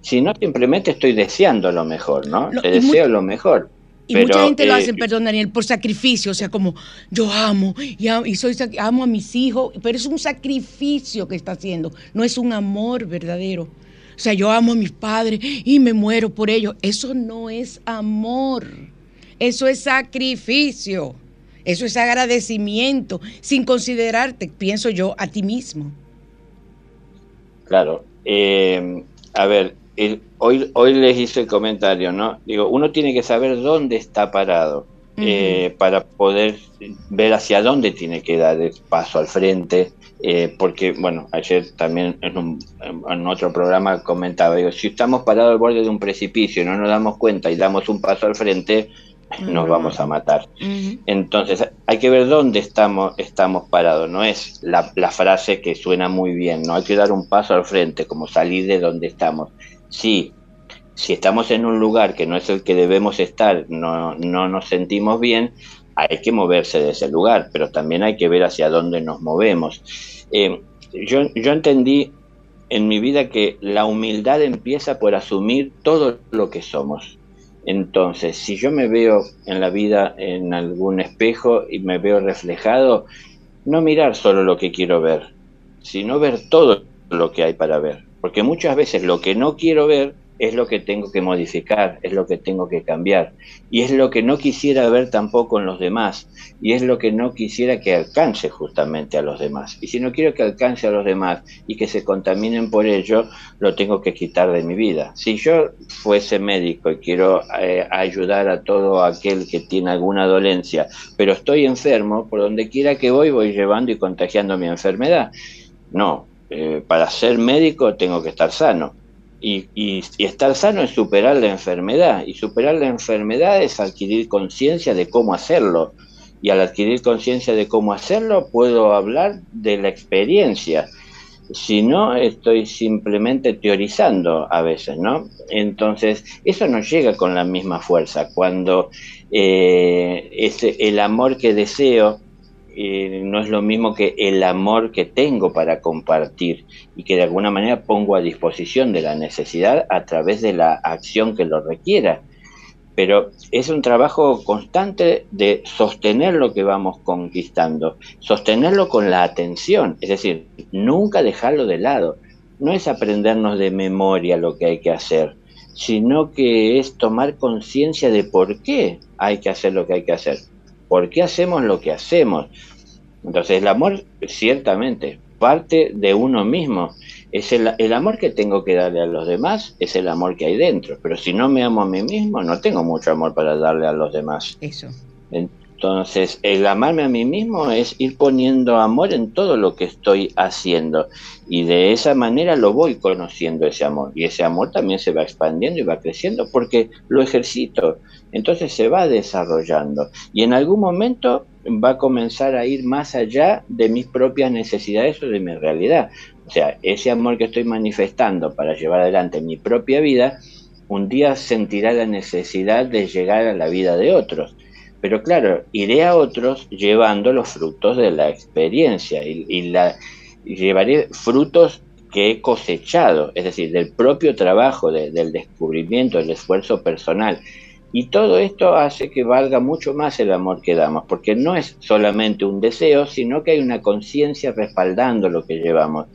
B: Si no, simplemente estoy deseando lo mejor, ¿no? Te deseo lo mejor.
A: Y mucha gente lo hace, eh, perdón Daniel, por sacrificio, o sea, como yo amo y, amo, y soy, amo a mis hijos, pero es un sacrificio que está haciendo, no es un amor verdadero. O sea, yo amo a mis padres y me muero por ellos. Eso no es amor, eso es sacrificio, eso es agradecimiento, sin considerarte, pienso yo, a ti mismo.
B: Claro. Eh, a ver, hoy, hoy les hice el comentario, ¿no? Digo, uno tiene que saber dónde está parado eh, para poder ver hacia dónde tiene que dar el paso al frente, eh, porque, bueno, ayer también en, en, otro programa comentaba, digo, si estamos parados al borde de un precipicio y no nos damos cuenta y damos un paso al frente, nos vamos a matar. Entonces, hay que ver dónde estamos, estamos parados, no es la, la, frase que suena muy bien, no hay que dar un paso al frente, como salir de donde estamos si, si estamos en un lugar que no es el que debemos estar, no, no nos sentimos bien, hay que moverse de ese lugar, pero también hay que ver hacia dónde nos movemos. Eh, yo, yo entendí en mi vida que la humildad empieza por asumir todo lo que somos. Entonces, si yo me veo en la vida en algún espejo y me veo reflejado, no mirar solo lo que quiero ver, sino ver todo lo que hay para ver. Porque muchas veces lo que no quiero ver es lo que tengo que modificar, es lo que tengo que cambiar. Y es lo que no quisiera ver tampoco en los demás. Y es lo que no quisiera que alcance justamente a los demás. Y si no quiero que alcance a los demás y que se contaminen por ello, lo tengo que quitar de mi vida. Si yo fuese médico y quiero eh, ayudar a todo aquel que tiene alguna dolencia, pero estoy enfermo, por donde quiera que voy, voy llevando y contagiando mi enfermedad. No, eh, para ser médico tengo que estar sano. Y, estar sano es superar la enfermedad. Y superar la enfermedad es adquirir conciencia de cómo hacerlo. y al adquirir conciencia de cómo hacerlo, puedo hablar de la experiencia. Si no, estoy simplemente teorizando a veces, ¿no? Entonces, eso no llega con la misma fuerza. Cuando eh, el amor que deseo eh, no es lo mismo que el amor que tengo para compartir y que de alguna manera pongo a disposición de la necesidad a través de la acción que lo requiera pero es un trabajo constante de sostener lo que vamos conquistando, sostenerlo con la atención, es decir, nunca dejarlo de lado. No es aprendernos de memoria lo que hay que hacer, sino que es tomar conciencia de por qué hay que hacer lo que hay que hacer, por qué hacemos lo que hacemos. Entonces el amor ciertamente parte de uno mismo es el, amor que tengo que darle a los demás, es el amor que hay dentro. Pero si no me amo a mí mismo, no tengo mucho amor para darle a los demás.
A: Eso.
B: Entonces, el amarme a mí mismo es ir poniendo amor en todo lo que estoy haciendo. Y de esa manera lo voy conociendo ese amor. Y ese amor también se va expandiendo y va creciendo porque lo ejercito. Entonces se va desarrollando. Y en algún momento va a comenzar a ir más allá de mis propias necesidades o de mi realidad. O sea, ese amor que estoy manifestando para llevar adelante mi propia vida, un día sentirá la necesidad de llegar a la vida de otros. Pero claro, iré a otros llevando los frutos de la experiencia y, la, llevaré frutos que he cosechado, es decir, del propio trabajo, del descubrimiento, del esfuerzo personal. Y todo esto hace que valga mucho más el amor que damos, porque no es solamente un deseo, sino que hay una conciencia respaldando lo que llevamos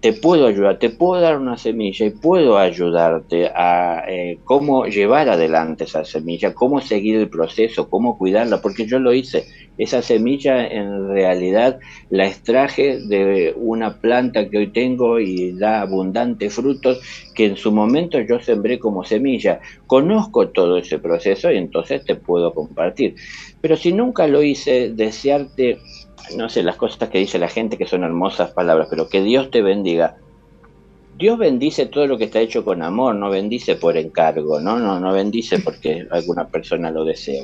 B: te puedo ayudar, te puedo dar una semilla y puedo ayudarte a eh, cómo llevar adelante esa semilla, cómo seguir el proceso, cómo cuidarla, porque yo lo hice. Esa semilla en realidad la extraje de una planta que hoy tengo y da abundantes frutos que en su momento yo sembré como semilla. Conozco todo ese proceso y entonces te puedo compartir. Pero si nunca lo hice, desearte no sé, las cosas que dice la gente que son hermosas palabras, pero que Dios te bendiga. Dios bendice todo lo que está hecho con amor, no bendice por encargo, no, no, no bendice porque alguna persona lo desea,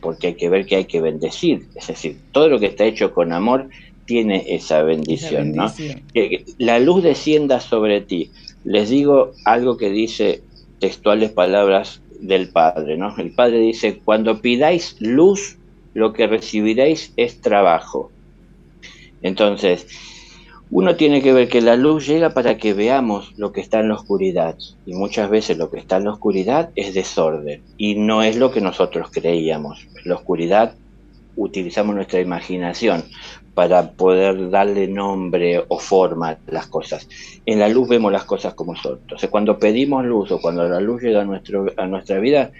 B: porque hay que ver que hay que bendecir, es decir, todo lo que está hecho con amor tiene esa bendición, ¿no? Que la luz descienda sobre ti. Les digo algo que dice textuales palabras del Padre, ¿no? El Padre dice, cuando pidáis luz, lo que recibiréis es trabajo. Entonces, uno tiene que ver que la luz llega para que veamos lo que está en la oscuridad. Y muchas veces lo que está en la oscuridad es desorden. Y no es lo que nosotros creíamos. La oscuridad utilizamos nuestra imaginación para poder darle nombre o forma a las cosas. En la luz vemos las cosas como son. Entonces, cuando pedimos luz o cuando la luz llega a, nuestro, a nuestra vida,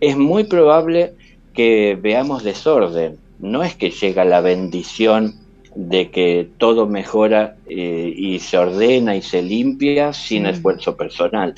B: es muy probable que veamos desorden. No es que llega la bendición de que todo mejora eh, y se ordena y se limpia sin mm. esfuerzo personal.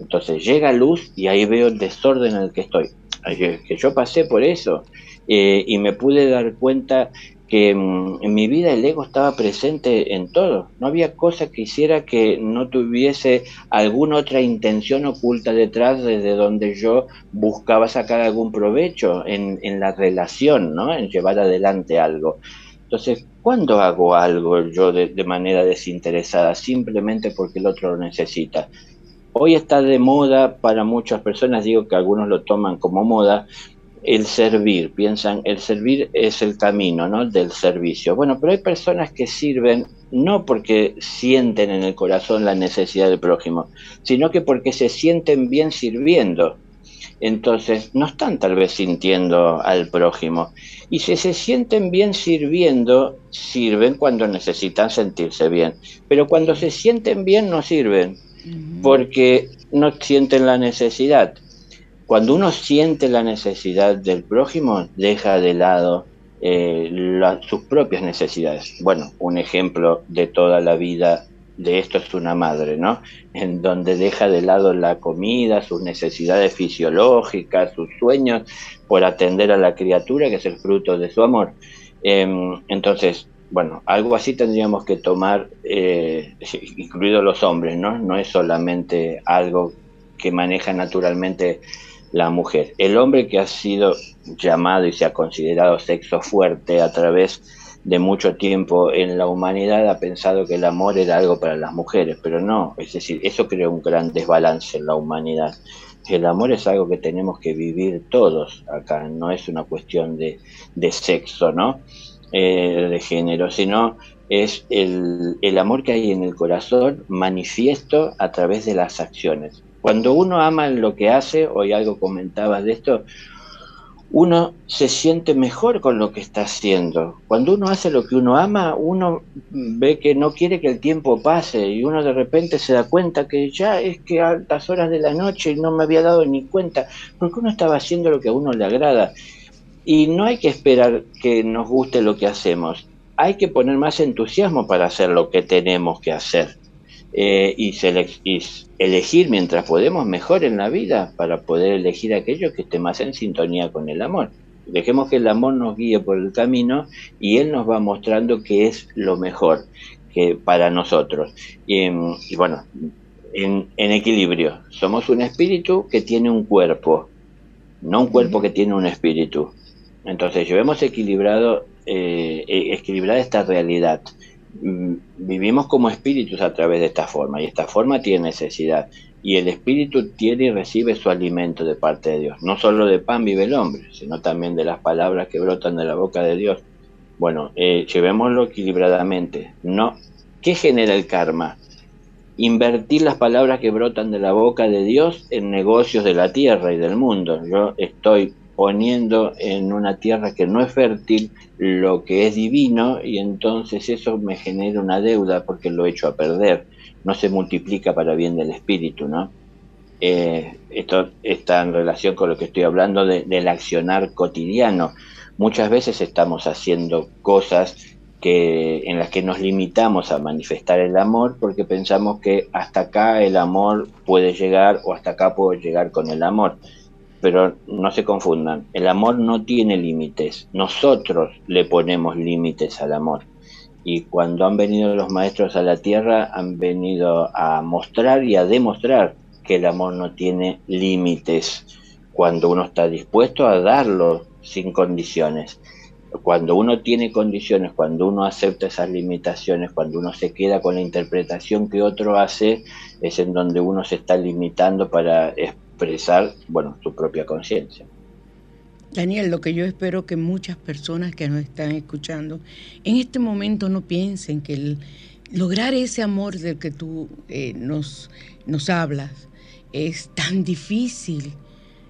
B: Entonces llega luz y ahí veo el desorden en el que estoy. Que yo pasé por eso eh, y me pude dar cuenta que mm, en mi vida el ego estaba presente en todo. No había cosa que hiciera que no tuviese alguna otra intención oculta detrás desde donde yo buscaba sacar algún provecho en, la relación, ¿no? En llevar adelante algo. Entonces, ¿cuándo hago algo yo de, de manera desinteresada? Simplemente porque el otro lo necesita. Hoy está de moda para muchas personas, digo que algunos lo toman como moda, el servir, piensan, el servir es el camino ¿no? del servicio. Bueno, pero hay personas que sirven no porque sienten en el corazón la necesidad del prójimo, sino que porque se sienten bien sirviendo. Entonces, no están tal vez sintiendo al prójimo. Y si se sienten bien sirviendo, sirven cuando necesitan sentirse bien. Pero cuando se sienten bien, no sirven, porque no sienten la necesidad. Cuando uno siente la necesidad del prójimo, deja de lado eh, sus propias necesidades. Bueno, un ejemplo de toda la vida de esto es una madre, ¿no? En donde deja de lado la comida, sus necesidades fisiológicas, sus sueños, por atender a la criatura que es el fruto de su amor. Em, entonces, bueno, algo así tendríamos que tomar, eh, incluidos los hombres, ¿no? No es solamente algo que maneja naturalmente la mujer. El hombre que ha sido llamado y se ha considerado sexo fuerte a través de mucho tiempo en la humanidad ha pensado que el amor era algo para las mujeres, pero no, es decir, eso creó un gran desbalance en la humanidad. El amor es algo que tenemos que vivir todos acá, no es una cuestión de, sexo, ¿no? Eh, de género, sino es el, el amor que hay en el corazón manifiesto a través de las acciones. Cuando uno ama lo que hace, hoy algo comentabas de esto, uno se siente mejor con lo que está haciendo. Cuando uno hace lo que uno ama, uno ve que no quiere que el tiempo pase y uno de repente se da cuenta que ya es que a altas horas de la noche no me había dado ni cuenta, porque uno estaba haciendo lo que a uno le agrada. Y no hay que esperar que nos guste lo que hacemos, hay que poner más entusiasmo para hacer lo que tenemos que hacer. Eh, y, y, elegir mientras podemos mejor en la vida para poder elegir aquello que esté más en sintonía con el amor. Dejemos que el amor nos guíe por el camino y Él nos va mostrando qué es lo mejor que para nosotros. Y, bueno, en, equilibrio. Somos un espíritu que tiene un cuerpo, no un cuerpo que tiene un espíritu. Entonces, llevemos equilibrado, eh, e, equilibrada esta realidad. Mm, vivimos como espíritus a través de esta forma y esta forma tiene necesidad y el espíritu tiene y recibe su alimento de parte de Dios. No solo de pan vive el hombre, sino también de las palabras que brotan de la boca de Dios. Bueno, eh, llevémoslo equilibradamente. No, ¿qué genera el karma? Invertir las palabras que brotan de la boca de Dios en negocios de la tierra y del mundo. Yo estoy poniendo en una tierra que no es fértil lo que es divino y entonces eso me genera una deuda porque lo he hecho a perder, no se multiplica para bien del espíritu, ¿no? Eh, esto está en relación con lo que estoy hablando del accionar cotidiano. Muchas veces estamos haciendo cosas que, en las que nos limitamos a manifestar el amor porque pensamos que hasta acá el amor puede llegar o hasta acá puedo llegar con el amor pero no se confundan, el amor no tiene límites, nosotros le ponemos límites al amor. Y cuando han venido los maestros a la tierra, han venido a mostrar y a demostrar que el amor no tiene límites, cuando uno está dispuesto a darlo sin condiciones. Cuando uno tiene condiciones, cuando uno acepta esas limitaciones, cuando uno se queda con la interpretación que otro hace, es en donde uno se está limitando para expresar, bueno, tu propia conciencia.
A: Daniel, lo que yo espero que muchas personas que nos están escuchando en este momento no piensen que lograr ese amor del que tú eh, nos, nos hablas es tan difícil.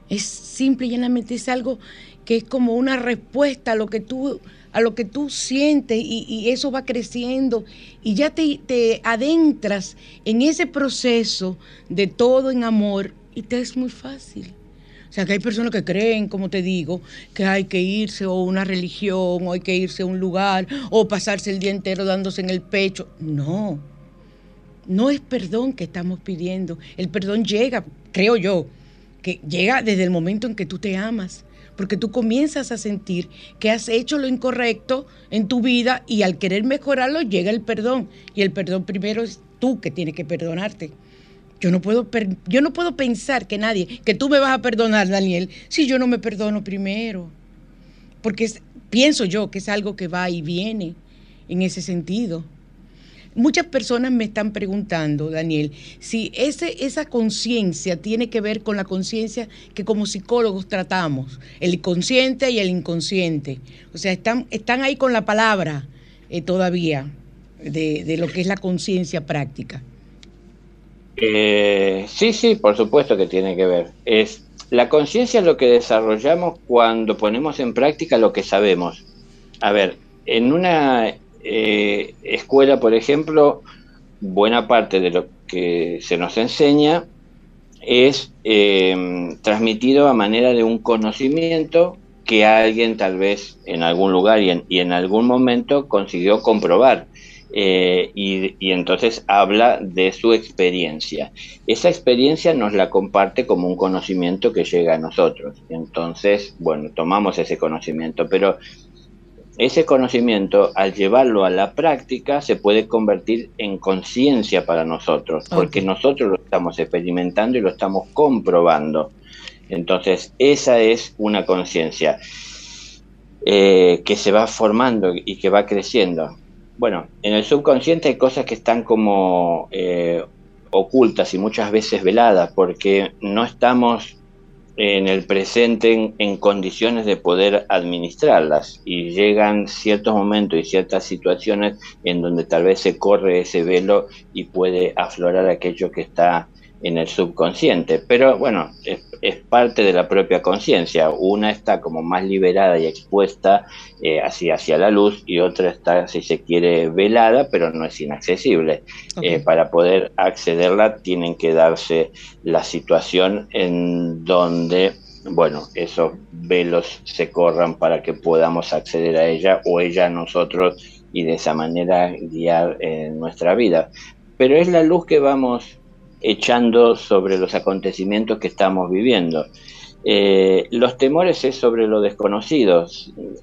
A: Es simple y llanamente es algo que es como una respuesta a lo que tú, a lo que tú sientes y, y eso va creciendo y ya te, te adentras en ese proceso de todo en amor y te es muy fácil. O sea, que hay personas que creen, como te digo, que hay que irse a una religión, o hay que irse a un lugar, o pasarse el día entero dándose en el pecho. No, no es perdón que estamos pidiendo. El perdón llega, creo yo, que llega desde el momento en que tú te amas, porque tú comienzas a sentir que has hecho lo incorrecto en tu vida y al querer mejorarlo llega el perdón. Y el perdón primero es tú que tienes que perdonarte. Yo no puedo, yo no puedo pensar que nadie, que tú me vas a perdonar, Daniel, si yo no me perdono primero. Porque pienso yo que es algo que va y viene en ese sentido. Muchas personas me están preguntando, Daniel, si ese, esa conciencia tiene que ver con la conciencia que como psicólogos tratamos, el consciente y el inconsciente. O sea, están, están ahí con la palabra eh, todavía de, de lo que es la conciencia práctica.
B: Eh, sí, sí, por supuesto que tiene que ver. Es la conciencia es lo que desarrollamos cuando ponemos en práctica lo que sabemos. A ver, en una eh, escuela, por ejemplo, buena parte de lo que se nos enseña es eh, transmitido a manera de un conocimiento que alguien tal vez en algún lugar y en algún momento consiguió comprobar. Eh, y, entonces habla de su experiencia. Esa experiencia nos la comparte como un conocimiento que llega a nosotros. Entonces, bueno, tomamos ese conocimiento, pero ese conocimiento, al llevarlo a la práctica, se puede convertir en conciencia para nosotros, porque nosotros lo estamos experimentando y lo estamos comprobando. Entonces, esa es una conciencia eh, que se va formando y que va creciendo. Bueno, en el subconsciente hay cosas que están como eh, ocultas y muchas veces veladas porque no estamos en el presente en, condiciones de poder administrarlas y llegan ciertos momentos y ciertas situaciones en donde tal vez se corre ese velo y puede aflorar aquello que está en el subconsciente. Pero bueno, es, parte de la propia conciencia. Una está como más liberada y expuesta eh, hacia, hacia la luz y otra está, si se quiere, velada, pero no es inaccesible. Eh, para poder accederla tienen que darse la situación en donde bueno, esos velos se corran para que podamos acceder a ella o ella a nosotros y de esa manera guiar en nuestra vida. Pero es la luz que vamos echando sobre los acontecimientos que estamos viviendo. Eh, los temores es sobre lo desconocido.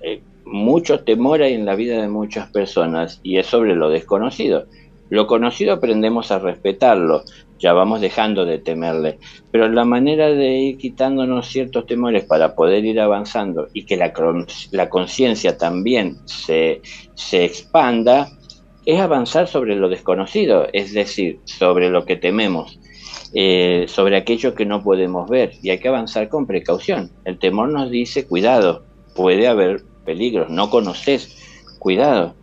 B: Eh, mucho temor hay en la vida de muchas personas y es sobre lo desconocido. Lo conocido aprendemos a respetarlo, ya vamos dejando de temerle, pero la manera de ir quitándonos ciertos temores para poder ir avanzando y que la, la conciencia también se, se expanda es avanzar sobre lo desconocido, es decir, sobre lo que tememos, eh, sobre aquello que no podemos ver, y hay que avanzar con precaución. El temor nos dice, cuidado, puede haber peligros, no conoces, cuidado.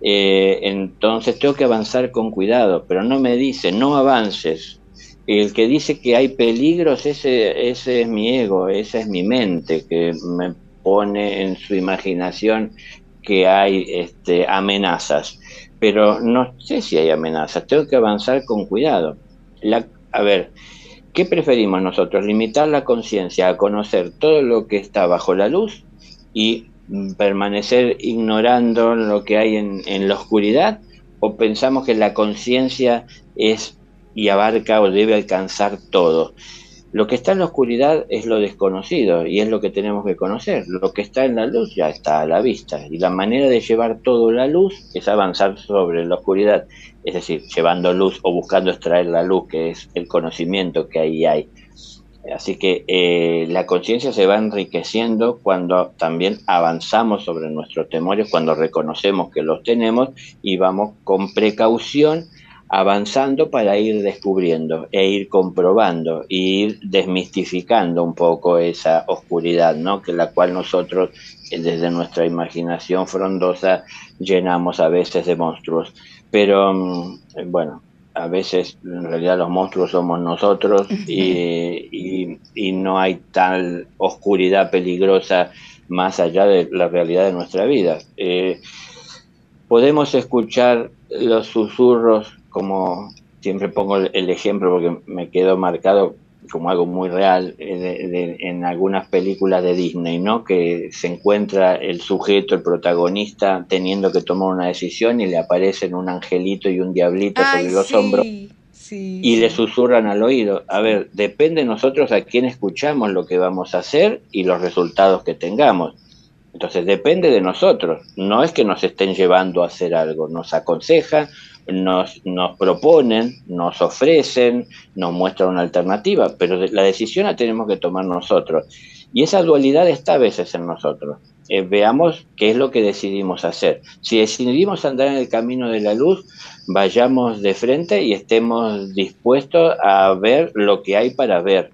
B: Eh, entonces tengo que avanzar con cuidado, pero no me dice, no avances. El que dice que hay peligros, ese, ese es mi ego, esa es mi mente, que me pone en su imaginación que hay este, amenazas pero no sé si hay amenazas, tengo que avanzar con cuidado. a ver, ¿qué preferimos nosotros? ¿Limitar la conciencia a conocer todo lo que está bajo la luz y permanecer ignorando lo que hay en, en la oscuridad? ¿O pensamos que la conciencia es y abarca o debe alcanzar todo? Lo que está en la oscuridad es lo desconocido y es lo que tenemos que conocer. Lo que está en la luz ya está a la vista. Y la manera de llevar todo la luz es avanzar sobre la oscuridad. Es decir, llevando luz o buscando extraer la luz, que es el conocimiento que ahí hay. Así que eh, la conciencia se va enriqueciendo cuando también avanzamos sobre nuestros temores, cuando reconocemos que los tenemos y vamos con precaución avanzando para ir descubriendo e ir comprobando e ir desmistificando un poco esa oscuridad, ¿no? Que la cual nosotros eh, desde nuestra imaginación frondosa llenamos a veces de monstruos. Pero mm, bueno, a veces en realidad los monstruos somos nosotros y, no hay tal oscuridad peligrosa más allá de la realidad de nuestra vida. Eh, podemos escuchar los susurros como siempre pongo el ejemplo porque me quedó marcado como algo muy real eh, en algunas películas de Disney, ¿no? Que se encuentra el sujeto, el protagonista, teniendo que tomar una decisión y le aparecen un angelito y un diablito sobre los hombros y le susurran al oído. A ver, depende de nosotros a quién escuchamos lo que vamos a hacer y los resultados que tengamos. Entonces depende de nosotros. No es que nos estén llevando a hacer algo, nos aconsejan, nos, nos proponen, nos ofrecen, nos muestran una alternativa, pero la decisión la tenemos que tomar nosotros. Y esa dualidad está a veces en nosotros. Eh, veamos qué es lo que decidimos hacer. Si decidimos andar en el camino de la luz, vayamos de frente y estemos dispuestos a ver lo que hay para ver.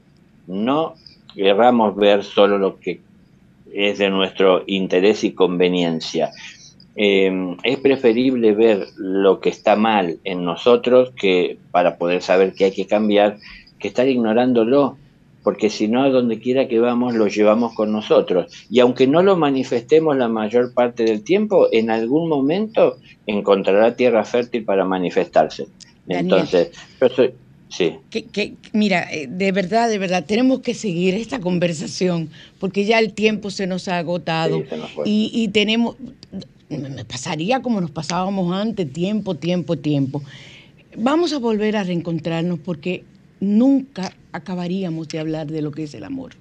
B: No querramos ver solo lo que es de nuestro interés y conveniencia. Em, es preferible ver lo que está mal en nosotros que para poder saber que hay que cambiar, que estar ignorándolo, porque si no, a donde quiera que vamos, lo llevamos con nosotros. Y aunque no lo manifestemos la mayor parte del tiempo, en algún momento encontrará tierra fértil para manifestarse. Entonces, yo soy, Sí.
A: Que, mira, eh, de verdad, de verdad, tenemos que seguir esta conversación porque ya el tiempo se nos ha agotado y, y, tenemos, pasaría como nos pasábamos antes, tiempo, tiempo, tiempo. Vamos a volver a reencontrarnos porque nunca acabaríamos de hablar de lo que es el amor.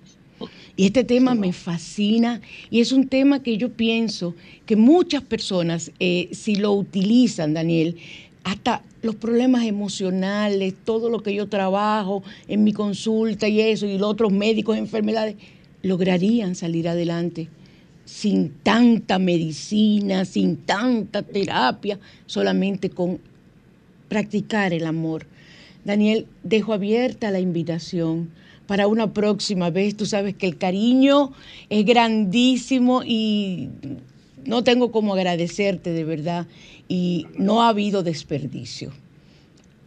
A: Y este tema me fascina y es un tema que yo pienso que muchas personas, eh, si lo utilizan, Daniel, hasta los problemas emocionales, todo lo que yo trabajo en mi consulta y eso, y los otros médicos, enfermedades, lograrían salir adelante sin tanta medicina, sin tanta terapia, solamente con practicar el amor. Daniel, dejo abierta la invitación para una próxima vez. Tú sabes que el cariño es grandísimo y no tengo como agradecerte de verdad y no ha habido desperdicio.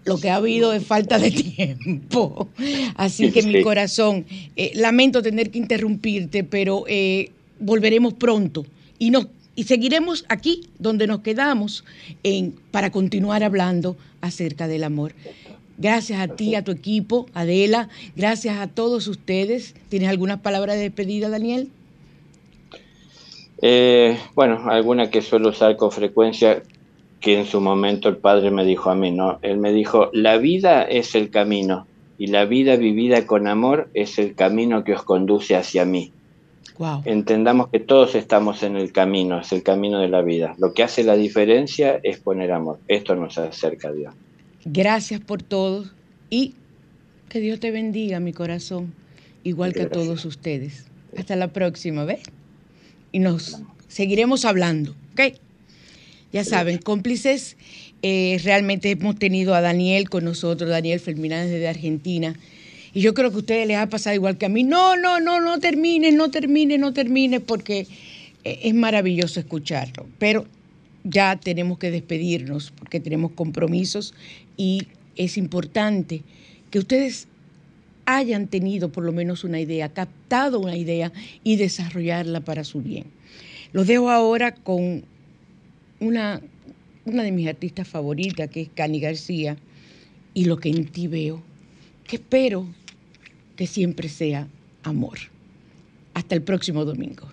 A: Lo que ha habido es falta de tiempo. Así que mi corazón, eh, lamento tener que interrumpirte, pero eh, volveremos pronto y, no, y seguiremos aquí donde nos quedamos en, para continuar hablando acerca del amor. Gracias a ti, a tu equipo, Adela, gracias a todos ustedes. ¿Tienes algunas palabras de despedida, Daniel?
B: Eh, bueno, alguna que suelo usar con frecuencia, que en su momento el padre me dijo a mí, ¿no? Él me dijo, la vida es el camino y la vida vivida con amor es el camino que os conduce hacia mí. Entendamos que todos estamos en el camino, es el camino de la vida. Lo que hace la diferencia es poner amor. Esto nos acerca a Dios.
A: Gracias por todo y que Dios te bendiga, mi corazón, igual que a todos ustedes. Hasta la próxima, ¿ves? Y nos seguiremos hablando, ¿ok? Ya saben, cómplices, eh, realmente hemos tenido a Daniel con nosotros, Daniel Fernández de Argentina. Y yo creo que a ustedes les ha pasado igual que a mí. No, no, no, no termines, no termines, no termines, porque eh, es maravilloso escucharlo. Pero ya tenemos que despedirnos porque tenemos compromisos y es importante que ustedes hayan tenido por lo menos una idea, captado una idea y desarrollarla para su bien. Los dejo ahora con una, una de mis artistas favoritas, que es Cani García, y lo que en ti veo, que espero que siempre sea amor. Hasta el próximo domingo.